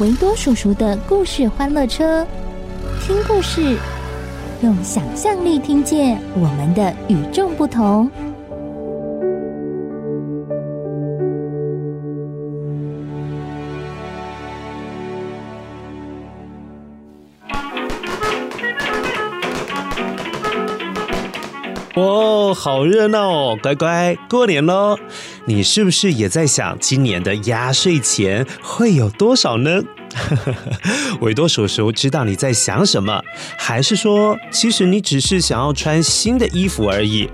维多叔叔的故事欢乐车，听故事，用想象力听见我们的与众不同。哦，好热闹哦！乖乖，过年喽！你是不是也在想今年的压岁钱会有多少呢？维多叔叔知道你在想什么，还是说，其实你只是想要穿新的衣服而已？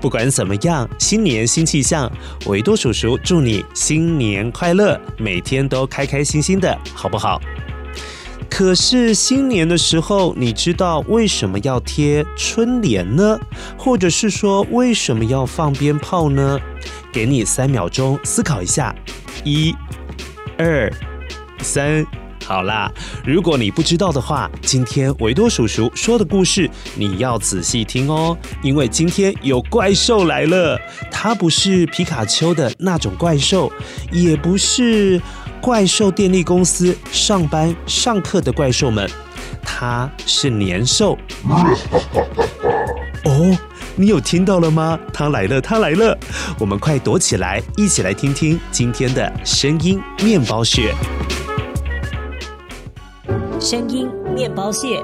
不管怎么样，新年新气象，维多叔叔祝你新年快乐，每天都开开心心的，好不好？可是新年的时候，你知道为什么要贴春联呢？或者是说为什么要放鞭炮呢？给你三秒钟思考一下，一、二、三，好啦。如果你不知道的话，今天维多叔叔说的故事你要仔细听哦，因为今天有怪兽来了。它不是皮卡丘的那种怪兽，也不是。怪兽电力公司上班上课的怪兽们，它是年兽。哦，你有听到了吗？它来了，它来了！我们快躲起来，一起来听听今天的声音面包屑。声音面包屑。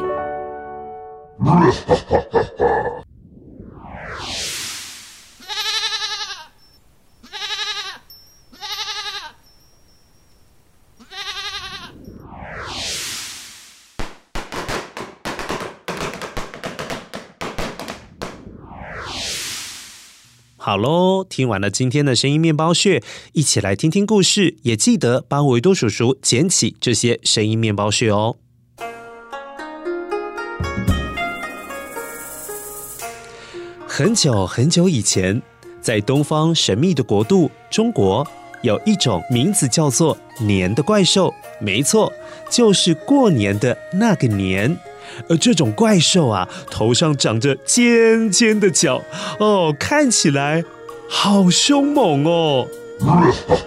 好喽，听完了今天的声音面包屑，一起来听听故事，也记得帮维多叔叔捡起这些声音面包屑哦。很久很久以前，在东方神秘的国度中国，有一种名字叫做“年”的怪兽，没错，就是过年的那个年。而这种怪兽啊，头上长着尖尖的角，哦，看起来好凶猛哦。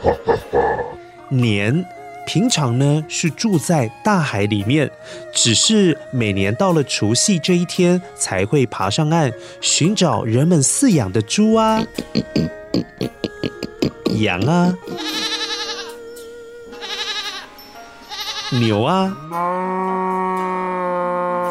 年平常呢是住在大海里面，只是每年到了除夕这一天才会爬上岸，寻找人们饲养的猪啊、羊啊、牛啊。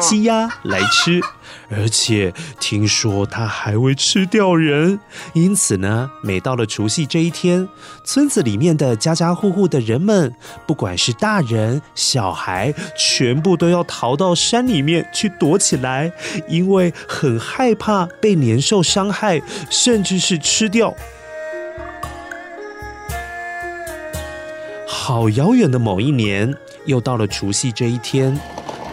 鸡鸭来吃，而且听说它还会吃掉人，因此呢，每到了除夕这一天，村子里面的家家户户的人们，不管是大人小孩，全部都要逃到山里面去躲起来，因为很害怕被年兽伤害，甚至是吃掉。好遥远的某一年，又到了除夕这一天。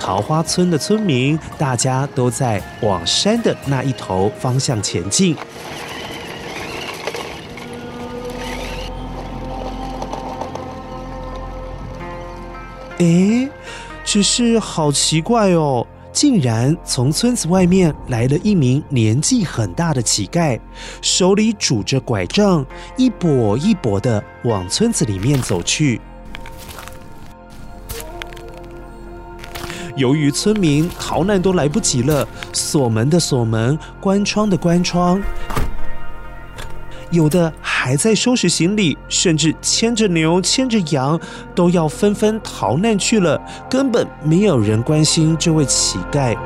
桃花村的村民，大家都在往山的那一头方向前进。诶，只是好奇怪哦，竟然从村子外面来了一名年纪很大的乞丐，手里拄着拐杖，一跛一跛的往村子里面走去。由于村民逃难都来不及了，锁门的锁门，关窗的关窗，有的还在收拾行李，甚至牵着牛、牵着羊，都要纷纷逃难去了，根本没有人关心这位乞丐。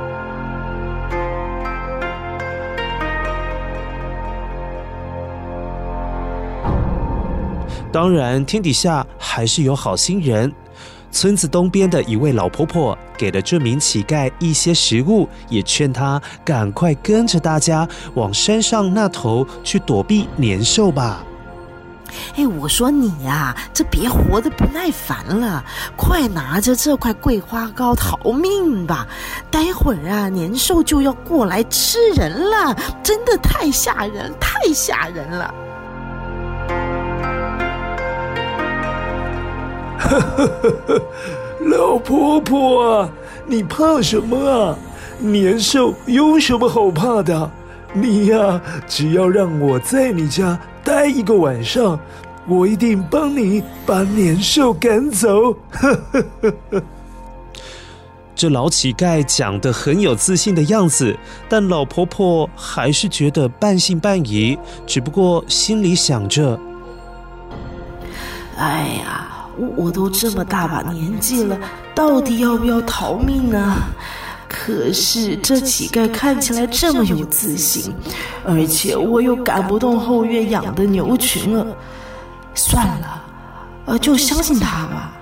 当然，天底下还是有好心人。村子东边的一位老婆婆给了这名乞丐一些食物，也劝他赶快跟着大家往山上那头去躲避年兽吧。哎，我说你呀，这别活得不耐烦了，快拿着这块桂花糕逃命吧！待会儿啊，年兽就要过来吃人了，真的太吓人，太吓人了。老婆婆啊，你怕什么啊？年兽有什么好怕的？你呀，只要让我在你家待一个晚上，我一定帮你把年兽赶走。哈哈哈哈。这老乞丐讲得很有自信的样子，但老婆婆还是觉得半信半疑，只不过心里想着：哎呀。我都这么大把年纪了，到底要不要逃命呢？可是这乞丐看起来这么有自信，而且我又赶不动后院养的牛群了。算了，呃，就相信他吧，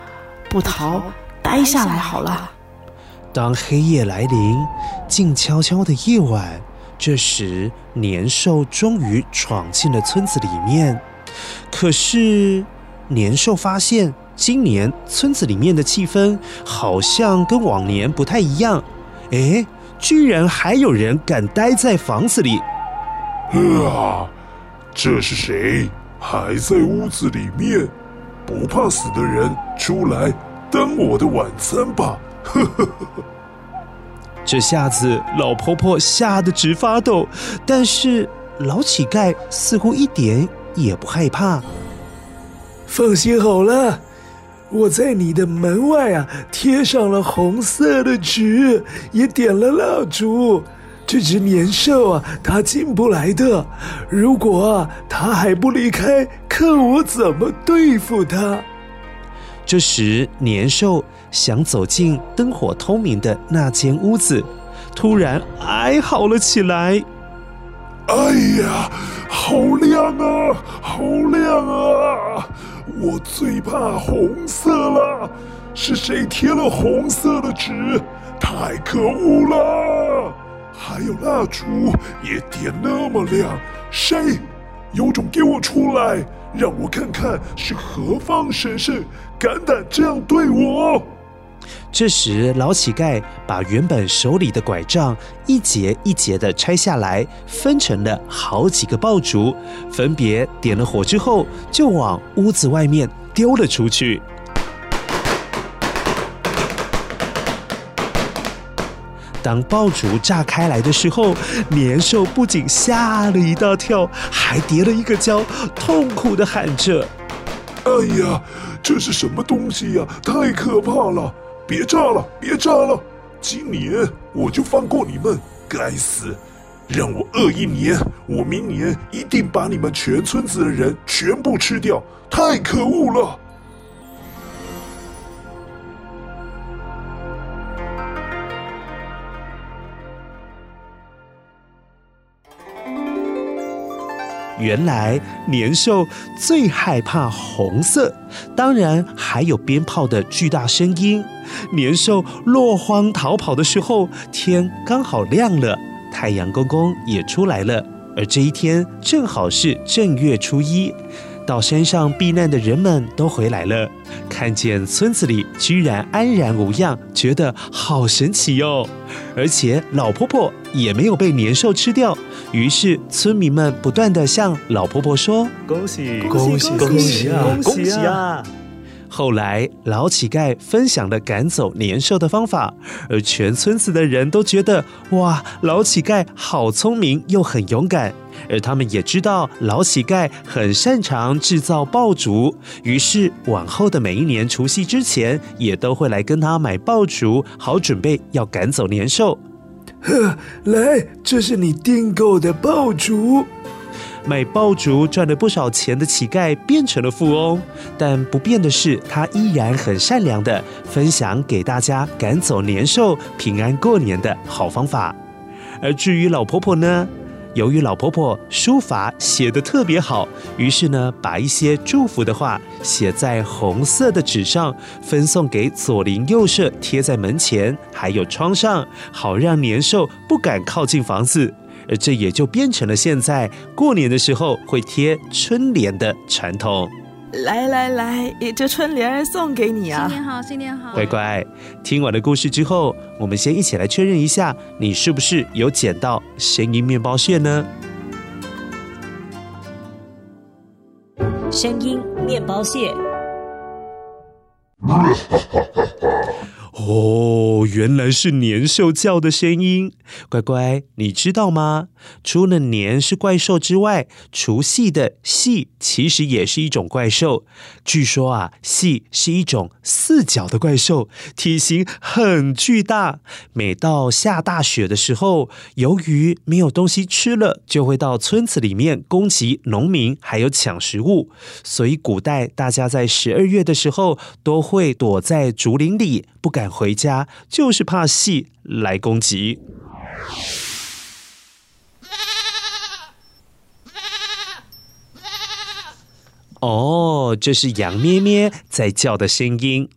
不逃，待下来好了。当黑夜来临，静悄悄的夜晚，这时年兽终于闯进了村子里面。可是年兽发现。今年村子里面的气氛好像跟往年不太一样，哎，居然还有人敢待在房子里！啊，这是谁？还在屋子里面？不怕死的人，出来当我的晚餐吧！呵呵呵。这下子老婆婆吓得直发抖，但是老乞丐似乎一点也不害怕。放心好了。我在你的门外啊，贴上了红色的纸，也点了蜡烛。这只年兽啊，它进不来的。如果啊，它还不离开，看我怎么对付它。这时，年兽想走进灯火通明的那间屋子，突然哀嚎了起来：“哎呀，好亮啊，好亮啊！”我最怕红色了，是谁贴了红色的纸？太可恶了！还有蜡烛也点那么亮，谁？有种给我出来，让我看看是何方神圣，敢胆这样对我！这时，老乞丐把原本手里的拐杖一节一节的拆下来，分成了好几个爆竹，分别点了火之后，就往屋子外面丢了出去。当爆竹炸开来的时候，年兽不仅吓了一大跳，还跌了一个跤，痛苦的喊着：“哎呀，这是什么东西呀？太可怕了！”别炸了，别炸了！今年我就放过你们。该死，让我饿一年，我明年一定把你们全村子的人全部吃掉！太可恶了！原来年兽最害怕红色，当然还有鞭炮的巨大声音。年兽落荒逃跑的时候，天刚好亮了，太阳公公也出来了。而这一天正好是正月初一。到山上避难的人们都回来了，看见村子里居然安然无恙，觉得好神奇哟！而且老婆婆也没有被年兽吃掉，于是村民们不断地向老婆婆说：“恭喜恭喜恭喜啊！恭喜啊！”后来，老乞丐分享了赶走年兽的方法，而全村子的人都觉得哇，老乞丐好聪明又很勇敢。而他们也知道老乞丐很擅长制造爆竹，于是往后的每一年除夕之前，也都会来跟他买爆竹，好准备要赶走年兽。呵，来，这是你订购的爆竹。卖爆竹赚了不少钱的乞丐变成了富翁，但不变的是，他依然很善良的分享给大家赶走年兽、平安过年的好方法。而至于老婆婆呢？由于老婆婆书法写得特别好，于是呢，把一些祝福的话写在红色的纸上，分送给左邻右舍，贴在门前，还有窗上，好让年兽不敢靠近房子。而这也就变成了现在过年的时候会贴春联的传统。来来来，这春联送给你啊！新年好，新年好！乖乖，听完了故事之后，我们先一起来确认一下，你是不是有捡到声音面包屑呢？声音面包屑。哦，原来是年兽叫的声音。乖乖，你知道吗？除了年是怪兽之外，除夕的夕其实也是一种怪兽。据说啊，夕是一种四脚的怪兽，体型很巨大。每到下大雪的时候，由于没有东西吃了，就会到村子里面攻击农民，还有抢食物。所以古代大家在十二月的时候，都会躲在竹林里，不敢回家，就是怕戏来攻击。哦，这是羊咩咩在叫的声音，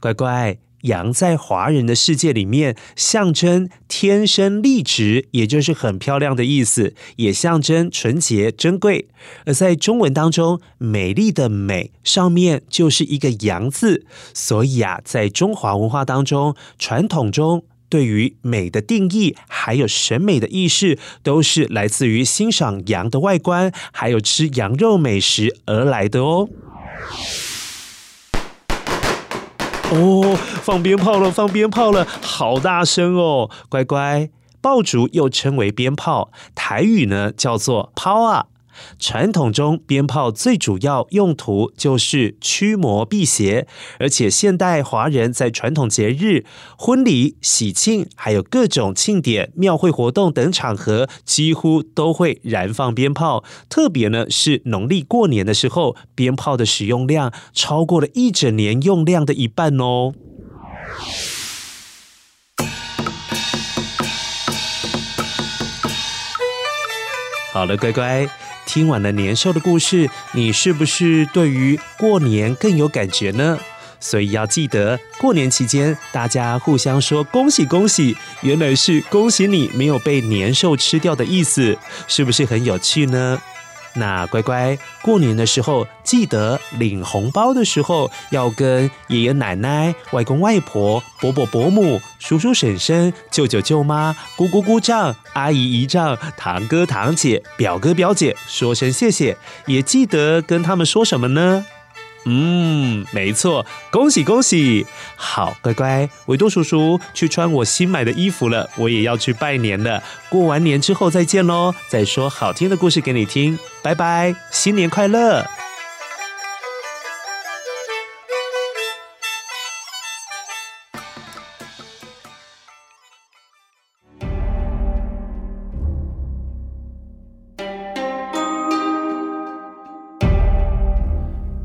乖乖。羊在华人的世界里面象征天生丽质，也就是很漂亮的意思，也象征纯洁珍贵。而在中文当中，美丽的美上面就是一个羊字，所以啊，在中华文化当中，传统中对于美的定义，还有审美的意识，都是来自于欣赏羊的外观，还有吃羊肉美食而来的哦。哦，放鞭炮了，放鞭炮了，好大声哦！乖乖，爆竹又称为鞭炮，台语呢叫做炮啊。传统中，鞭炮最主要用途就是驱魔辟邪，而且现代华人在传统节日、婚礼、喜庆，还有各种庆典、庙会活动等场合，几乎都会燃放鞭炮。特别呢是农历过年的时候，鞭炮的使用量超过了一整年用量的一半哦。好了，乖乖。听完了年兽的故事，你是不是对于过年更有感觉呢？所以要记得，过年期间大家互相说恭喜恭喜，原来是恭喜你没有被年兽吃掉的意思，是不是很有趣呢？那乖乖，过年的时候记得领红包的时候，要跟爷爷奶奶、外公外婆、伯伯伯母、叔叔婶婶、舅舅舅妈、姑姑姑丈、阿姨姨丈、堂哥堂姐、表哥表姐说声谢谢，也记得跟他们说什么呢？嗯，没错，恭喜恭喜！好，乖乖，维多叔叔去穿我新买的衣服了，我也要去拜年了。过完年之后再见喽，再说好听的故事给你听，拜拜，新年快乐！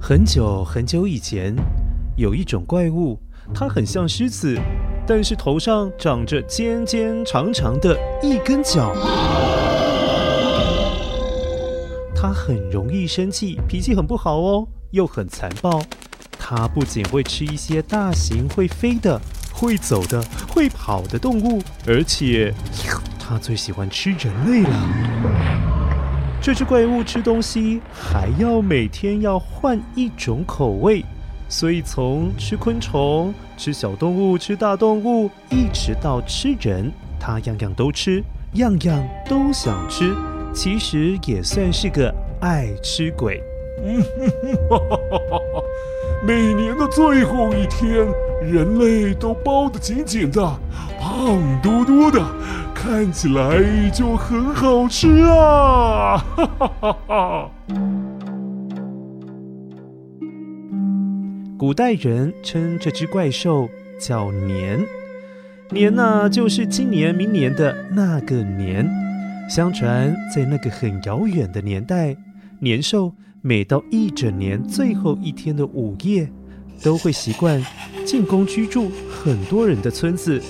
很久很久以前，有一种怪物，它很像狮子，但是头上长着尖尖长长的一根角。它很容易生气，脾气很不好哦，又很残暴。它不仅会吃一些大型会飞的、会走的、会跑的动物，而且它最喜欢吃人类了。这只怪物吃东西还要每天要换一种口味，所以从吃昆虫、吃小动物、吃大动物，一直到吃人，它样样都吃，样样都想吃。其实也算是个爱吃鬼。每年的最后一天，人类都包得紧紧的，胖嘟嘟的。看起来就很好吃啊！哈哈哈哈。古代人称这只怪兽叫年，年呐，就是今年、明年的那个年。相传，在那个很遥远的年代，年兽每到一整年最后一天的午夜，都会习惯进攻居住很多人的村子。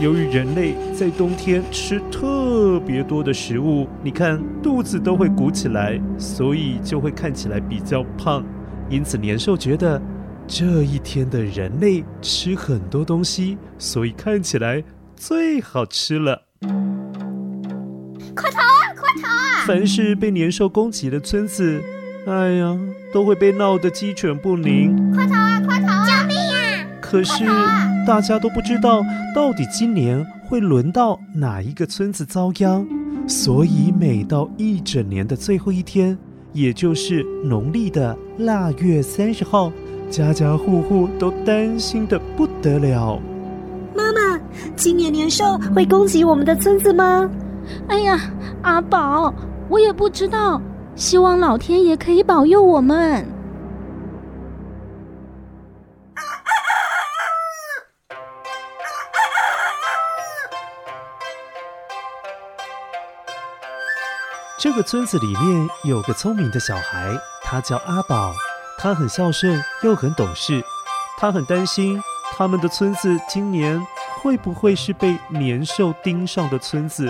由于人类在冬天吃特别多的食物，你看肚子都会鼓起来，所以就会看起来比较胖。因此，年兽觉得这一天的人类吃很多东西，所以看起来最好吃了。快逃啊！快逃啊！凡是被年兽攻击的村子，哎呀，都会被闹得鸡犬不宁。快逃啊！快逃啊！可是大家都不知道到底今年会轮到哪一个村子遭殃，所以每到一整年的最后一天，也就是农历的腊月三十号，家家户户都担心的不得了。妈妈，今年年兽会攻击我们的村子吗？哎呀，阿宝，我也不知道，希望老天爷可以保佑我们。这个村子里面有个聪明的小孩，他叫阿宝，他很孝顺又很懂事，他很担心他们的村子今年会不会是被年兽盯上的村子。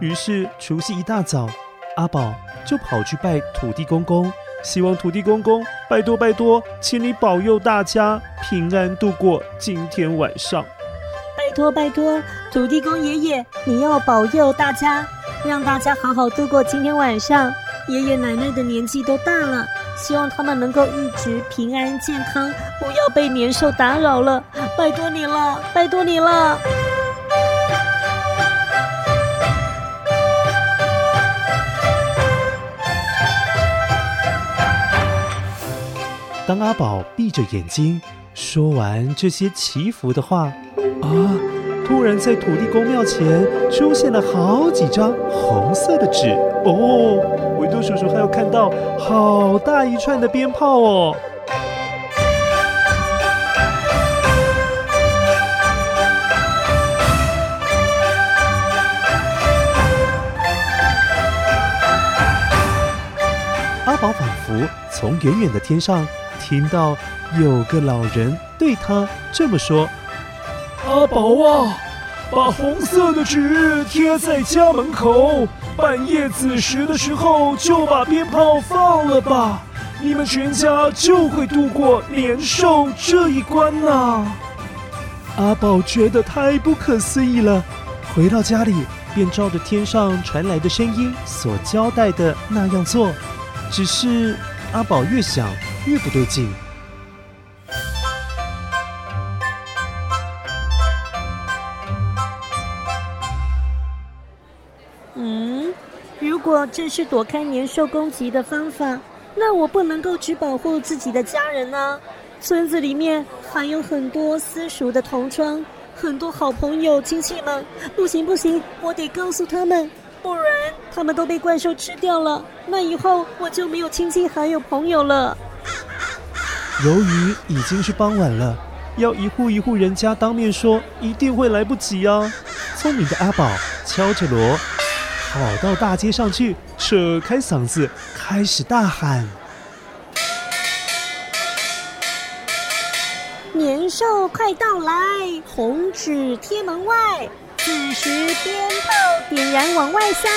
于是除夕一大早，阿宝就跑去拜土地公公，希望土地公公拜托拜托，请你保佑大家平安度过今天晚上。拜托拜托，土地公爷爷，你要保佑大家，让大家好好度过今天晚上。爷爷奶奶的年纪都大了，希望他们能够一直平安健康，不要被年兽打扰了。拜托你了，拜托你了。当阿宝闭着眼睛说完这些祈福的话，啊，突然在土地公庙前出现了好几张红色的纸哦，维多叔叔还有看到好大一串的鞭炮哦。阿宝仿佛从远远的天上。听到有个老人对他这么说：“阿宝啊，把红色的纸贴在家门口，半夜子时的时候就把鞭炮放了吧，你们全家就会度过年兽这一关呐。”阿宝觉得太不可思议了，回到家里便照着天上传来的声音所交代的那样做，只是阿宝越想。越不对劲。这是躲开年兽攻击的方法，那我不能够只保护自己的家人呢、村子里面还有很多私塾的同窗，很多好朋友亲戚们。不行不行，我得告诉他们，不然他们都被怪兽吃掉了，那以后我就没有亲戚还有朋友了。由于已经是傍晚了，要一户一户人家当面说，一定会来不及啊！聪明的阿宝敲着锣，跑到大街上去，扯开嗓子开始大喊：“年兽快到来，红纸贴门外，子时鞭炮点燃往外塞，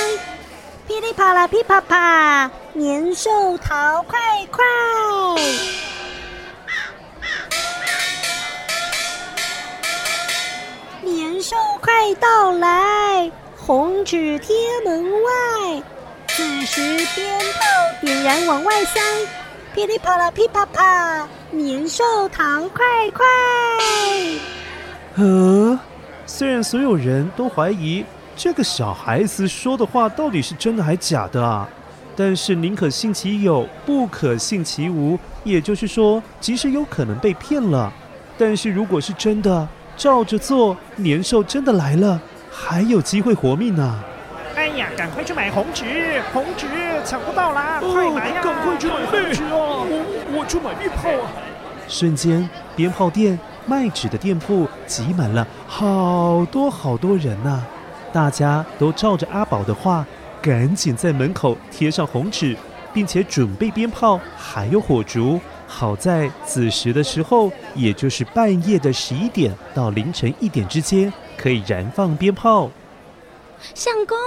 噼里啪啦噼啪啪，年兽逃快快！”年兽快到来，红纸贴门外，此时鞭炮点燃往外塞，噼里啪啦噼啪啪，年兽逃快快。呃，虽然所有人都怀疑这个小孩子说的话到底是真的还假的啊，但是宁可信其有，不可信其无。也就是说，即使有可能被骗了，但是如果是真的。照着做，年兽真的来了，还有机会活命呢、啊！哎呀，赶快去买红纸，红纸抢不到啦！哦、快买呀！赶快去买红纸哦！我我去买鞭炮啊！瞬间，鞭炮店、卖纸的店铺挤满了好多好多人呐、啊！大家都照着阿宝的话，赶紧在门口贴上红纸，并且准备鞭炮，还有火烛。好在子时的时候，也就是半夜的十一点到凌晨一点之间，可以燃放鞭炮。相公，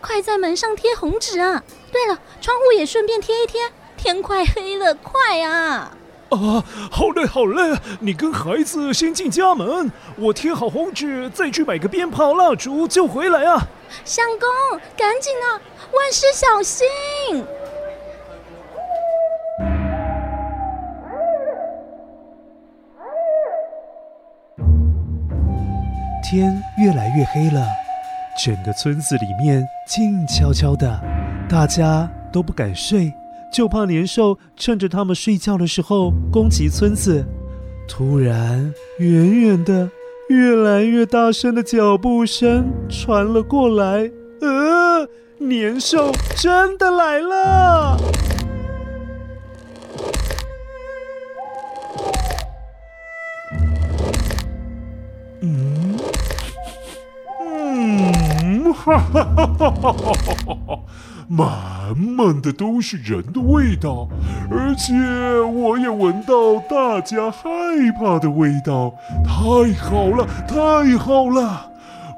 快在门上贴红纸啊！对了，窗户也顺便贴一贴。天快黑了，快啊！啊，好嘞，好嘞，你跟孩子先进家门，我贴好红纸，再去买个鞭炮、蜡烛就回来啊。相公，赶紧啊，万事小心。天越来越黑了，整个村子里面静悄悄的，大家都不敢睡，就怕年兽趁着他们睡觉的时候攻击村子。突然，远远的、越来越大声的脚步声传了过来，呃，年兽真的来了！哈哈哈哈哈哈！满满的都是人的味道，而且我也闻到大家害怕的味道。太好了，太好了！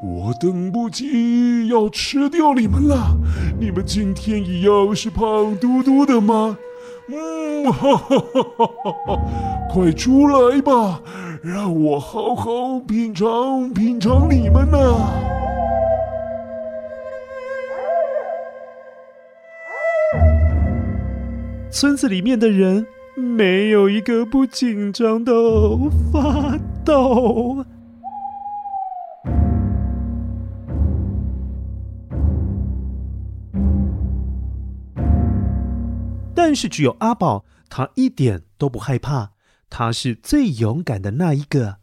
我等不及要吃掉你们了。你们今天一样是胖嘟嘟的吗？嗯，哈哈哈哈哈哈！快出来吧，让我好好品尝品尝你们呐！村子里面的人没有一个不紧张的发抖，但是只有阿宝，他一点都不害怕，他是最勇敢的那一个。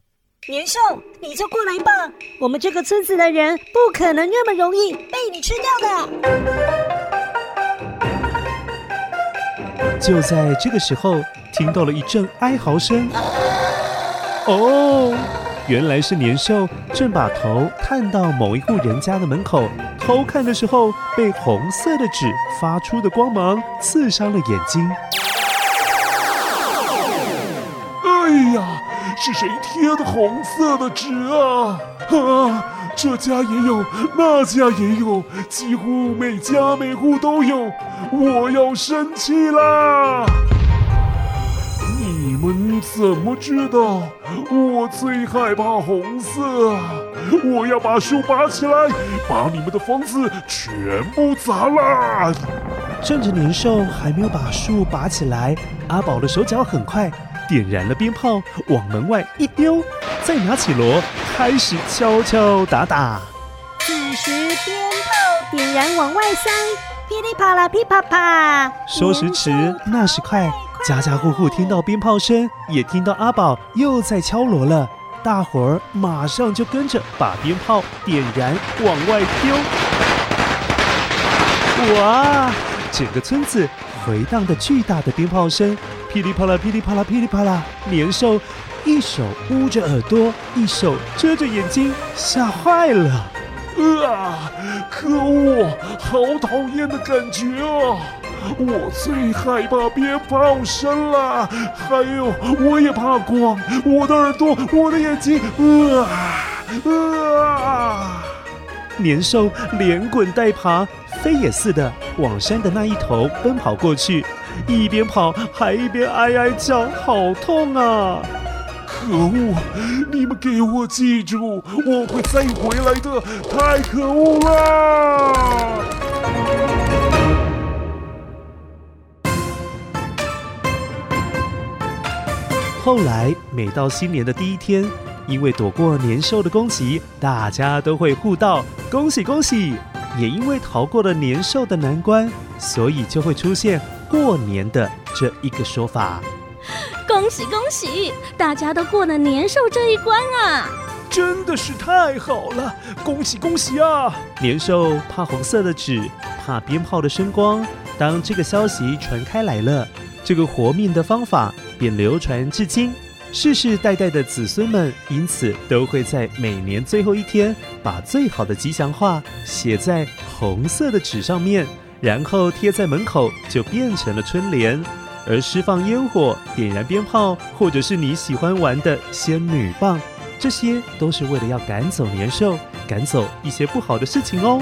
年兽，你就过来吧，我们这个村子的人不可能那么容易被你吃掉的。就在这个时候，听到了一阵哀嚎声。哦，原来是年兽正把头探到某一户人家的门口偷看的时候，被红色的纸发出的光芒刺伤了眼睛。哎呀，是谁贴的红色的纸啊？啊！这家也有，那家也有，几乎每家每户都有。我要生气啦！你们怎么知道我最害怕红色？我要把树拔起来，把你们的房子全部砸烂！趁着年兽还没有把树拔起来，阿宝的手脚很快，点燃了鞭炮，往门外一丢，再拿起锣。开始敲敲打打，此时鞭炮点燃往外塞，噼里啪啦噼啪啪。说时迟，那时快，家家户户听到鞭炮声，也听到阿宝又在敲锣了。大伙儿马上就跟着把鞭炮点燃往外丢。哇！整个村子回荡的巨大的鞭炮声，噼里啪啦噼里啪啦噼里啪啦，年兽。一手捂着耳朵，一手遮着眼睛，吓坏了！啊，可恶，好讨厌的感觉啊！我最害怕鞭炮声了，还有我也怕光，我的耳朵，我的眼睛，啊啊！年兽连滚带爬，飞也似的往山的那一头奔跑过去，一边跑还一边哀哀叫，好痛啊！可恶！你们给我记住，我会再回来的！太可恶了！后来，每到新年的第一天，因为躲过年兽的攻击，大家都会互道恭喜恭喜。也因为逃过了年兽的难关，所以就会出现过年的这一个说法。恭喜恭喜！大家都过了年兽这一关啊！真的是太好了！恭喜恭喜啊！年兽怕红色的纸，怕鞭炮的声光。当这个消息传开来了，这个活命的方法便流传至今。世世代代的子孙们因此都会在每年最后一天，把最好的吉祥话写在红色的纸上面，然后贴在门口，就变成了春联。而释放烟火、点燃鞭炮，或者是你喜欢玩的仙女棒，这些都是为了要赶走年兽，赶走一些不好的事情哦。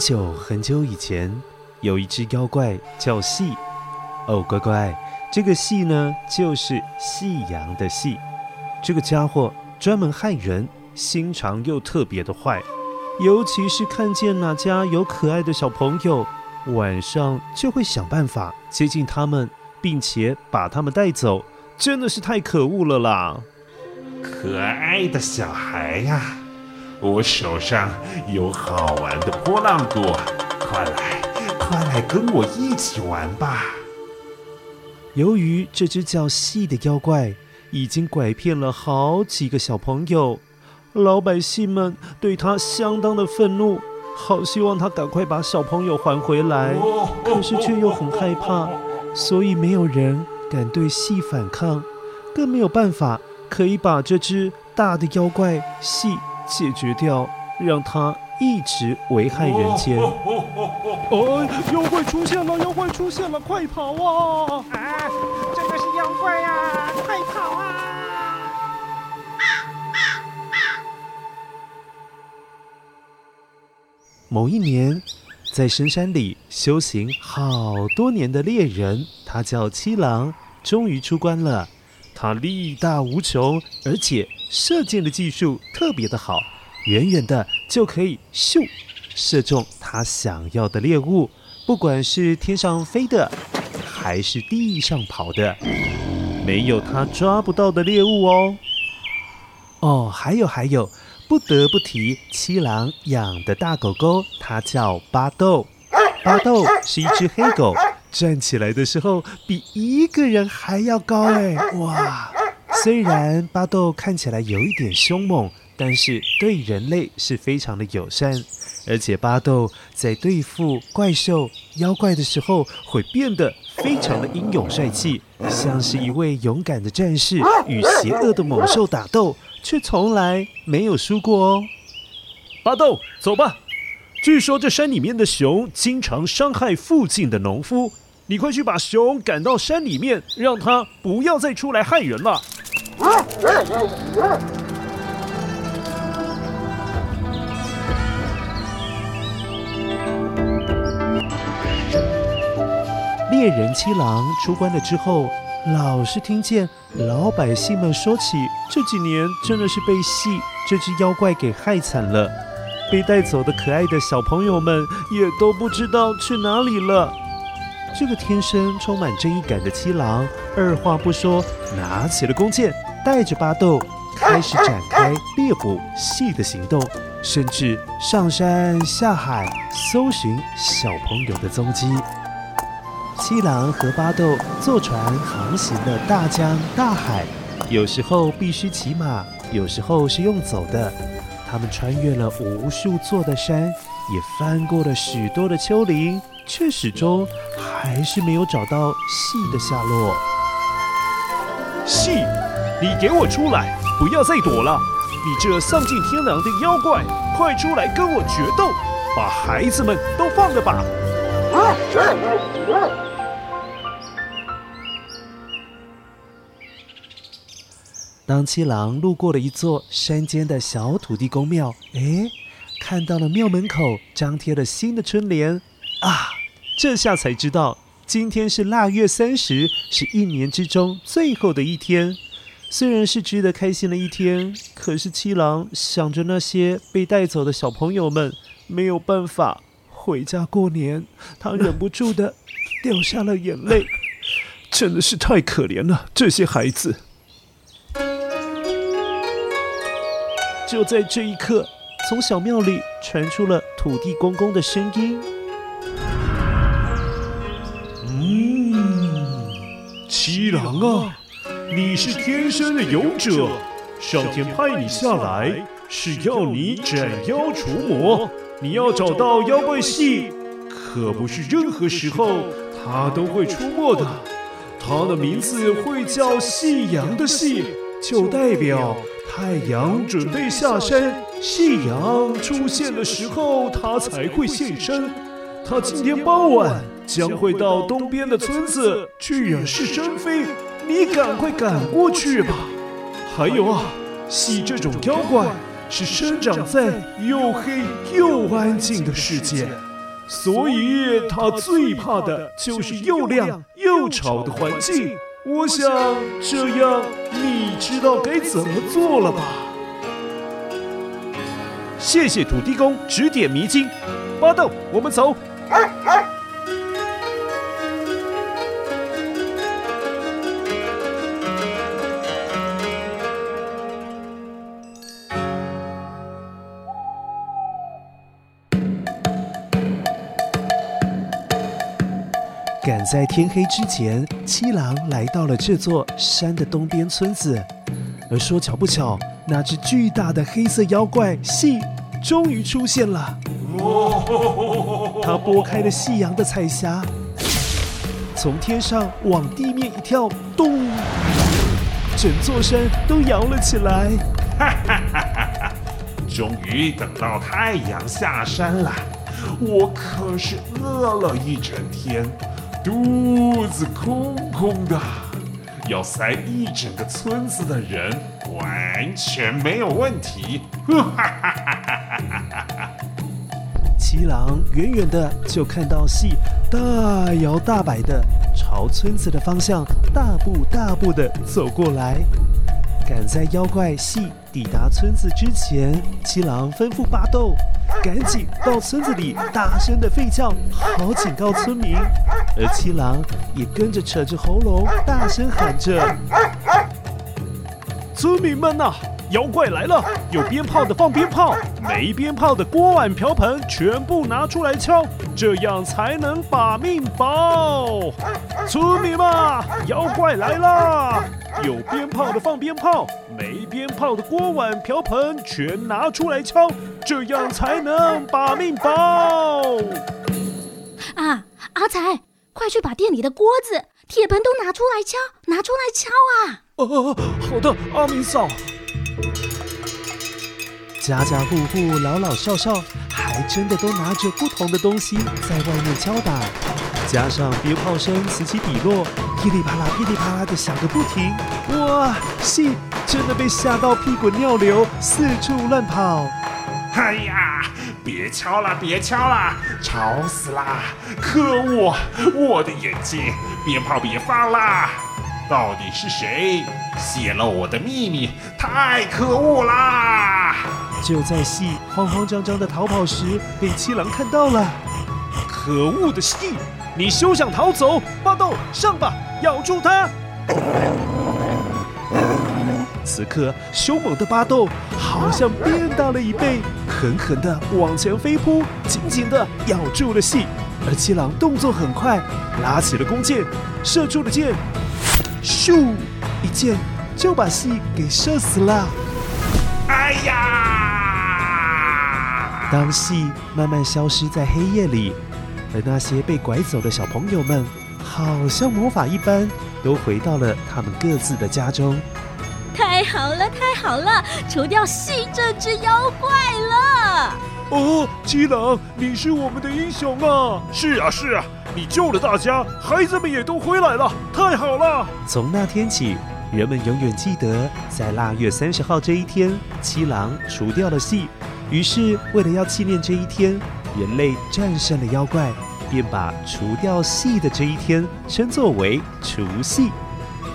久很久以前，有一只妖怪叫戏。哦，乖乖，这个戏呢，就是夕阳的戏。这个家伙专门害人，心肠又特别的坏。尤其是看见哪家有可爱的小朋友，晚上就会想办法接近他们，并且把他们带走。真的是太可恶了啦！可爱的小孩呀、我手上有好玩的波浪鼓，快来，快来跟我一起玩吧！由于这只叫细的妖怪已经拐骗了好几个小朋友，老百姓们对他相当的愤怒，好希望他赶快把小朋友还回来，可是却又很害怕，所以没有人敢对细反抗，更没有办法可以把这只大的妖怪夕。解决掉，让他一直危害人间。哦,哦,哦,哦，妖怪出现了！妖怪出现了！快跑啊！啊，真的是妖怪啊！快跑啊！某一年，在深山里修行好多年的猎人，他叫七郎，终于出关了。他力大无穷，而且射箭的技术特别的好，远远的就可以咻射中他想要的猎物，不管是天上飞的，还是地上跑的，没有他抓不到的猎物哦。哦，还有还有，不得不提七郎养的大狗狗，它叫巴豆。巴豆是一只黑狗。站起来的时候比一个人还要高哎！哇，虽然巴豆看起来有一点凶猛，但是对人类是非常的友善。而且巴豆在对付怪兽、妖怪的时候，会变得非常的英勇帅气，像是一位勇敢的战士，与邪恶的猛兽打斗，却从来没有输过哦。巴豆，走吧。据说这山里面的熊经常伤害附近的农夫，你快去把熊赶到山里面，让他不要再出来害人了。猎人七郎出关了之后，老是听见老百姓们说起这几年真的是被戏这只妖怪给害惨了。被带走的可爱的小朋友们也都不知道去哪里了。这个天生充满正义感的七郎，二话不说，拿起了弓箭，带着巴豆开始展开猎捕夕的行动，甚至上山下海搜寻小朋友的踪迹。七郎和巴豆坐船航行了大江大海，有时候必须骑马，有时候是用走的。他们穿越了无数座的山，也翻过了许多的丘陵，却始终还是没有找到细的下落。细，你给我出来！不要再躲了！你这丧尽天良的妖怪，快出来跟我决斗！把孩子们都放了吧！当七郎路过了一座山间的小土地公庙，哎，看到了庙门口张贴了新的春联啊！这下才知道，今天是腊月三十，是一年之中最后的一天。虽然是值得开心的一天，可是七郎想着那些被带走的小朋友们，没有办法回家过年，他忍不住的 掉下了眼泪。真的是太可怜了，这些孩子。就在这一刻，从小庙里传出了土地公公的声音：“嗯，七郎啊，你是天生的勇者，上天派你下来是要你斩妖除魔。你要找到妖怪戏，可不是任何时候他都会出没的。他的名字会叫夕阳的夕，就代表。”太阳准备下山，夕阳出现的时候，它才会现身。它今天傍晚将会到东边的村子去惹是生非，你赶快赶过去吧。还有啊，夕这种妖怪是生长在又黑又安静的世界，所以它最怕的就是又亮又吵的环境。我想这样，你知道该怎么做了吧？谢谢土地公指点迷津，巴豆，我们走。在天黑之前，七郎来到了这座山的东边村子。而说巧不巧，那只巨大的黑色妖怪夕终于出现了。他拨开了夕阳的彩霞，从天上往地面一跳，咚！整座山都摇了起来。哈哈哈哈哈！终于等到太阳下山了，我可是饿了一整天。肚子空空的，要塞一整个村子的人，完全没有问题。七郎远远的就看到戏大摇大摆的朝村子的方向大步大步的走过来。赶在妖怪夕抵达村子之前，七郎吩咐巴豆赶紧到村子里大声的吠叫，好警告村民。而七郎也跟着扯着喉咙大声喊着：“村民们呐，妖怪来了！有鞭炮的放鞭炮，没鞭炮的锅碗瓢盆全部拿出来敲，这样才能把命保。村民们，妖怪来了！”有鞭炮的放鞭炮，没鞭炮的锅碗瓢盆全拿出来敲，这样才能把命保。啊，阿财，快去把店里的锅子、铁盆都拿出来敲，拿出来敲啊！哦，好的，阿明嫂。家家户户老老少少，还真的都拿着不同的东西在外面敲打。加上鞭炮声此起彼落，噼里啪啦、噼里啪啦的响个不停。哇，戏真的被吓到屁滚尿流，四处乱跑。哎呀，别敲了，别敲了，吵死啦！可恶，我的眼睛！鞭炮别放啦！到底是谁泄露我的秘密？太可恶啦！就在夕慌慌张张的逃跑时，被七郎看到了。可恶的夕！你休想逃走！巴豆，上吧，咬住它！此刻，凶猛的巴豆好像变大了一倍，狠狠地往前飞扑，紧紧地咬住了夕。而七郎动作很快，拉起了弓箭，射出了箭，咻，一箭就把夕给射死了。哎呀！当夕慢慢消失在黑夜里。而那些被拐走的小朋友们，好像魔法一般，都回到了他们各自的家中。太好了，太好了，除掉细这只妖怪了！哦，七郎，你是我们的英雄啊！是啊，是啊，你救了大家，孩子们也都回来了，太好了！从那天起，人们永远记得，在腊月三十号这一天，七郎除掉了戏。于是，为了要纪念这一天。人类战胜了妖怪，便把除掉戏的这一天称作为除夕，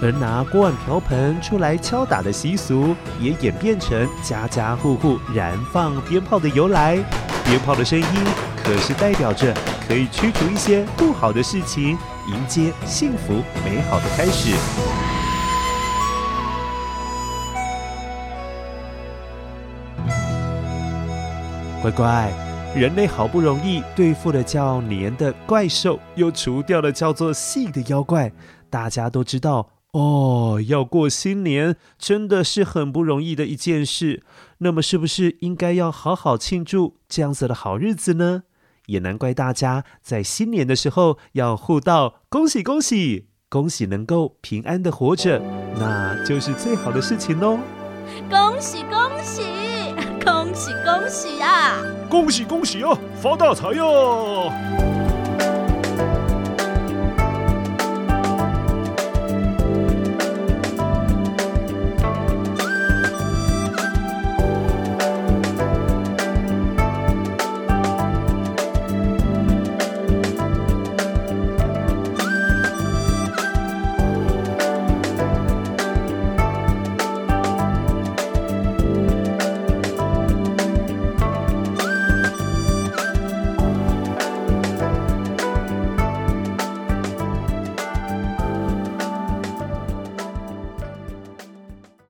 而拿锅碗瓢盆出来敲打的习俗，也演变成家家户户燃放鞭炮的由来。鞭炮的声音可是代表着可以驱除一些不好的事情，迎接幸福美好的开始。乖乖，人类好不容易对付了叫年的怪兽，又除掉了叫做细的妖怪，大家都知道哦，要过新年真的是很不容易的一件事。那么，是不是应该要好好庆祝这样子的好日子呢？也难怪大家在新年的时候要互道恭喜恭喜，恭喜能够平安的活着，那就是最好的事情喽。恭喜恭喜，恭喜 恭喜呀！恭喜恭喜哦，发大财哟！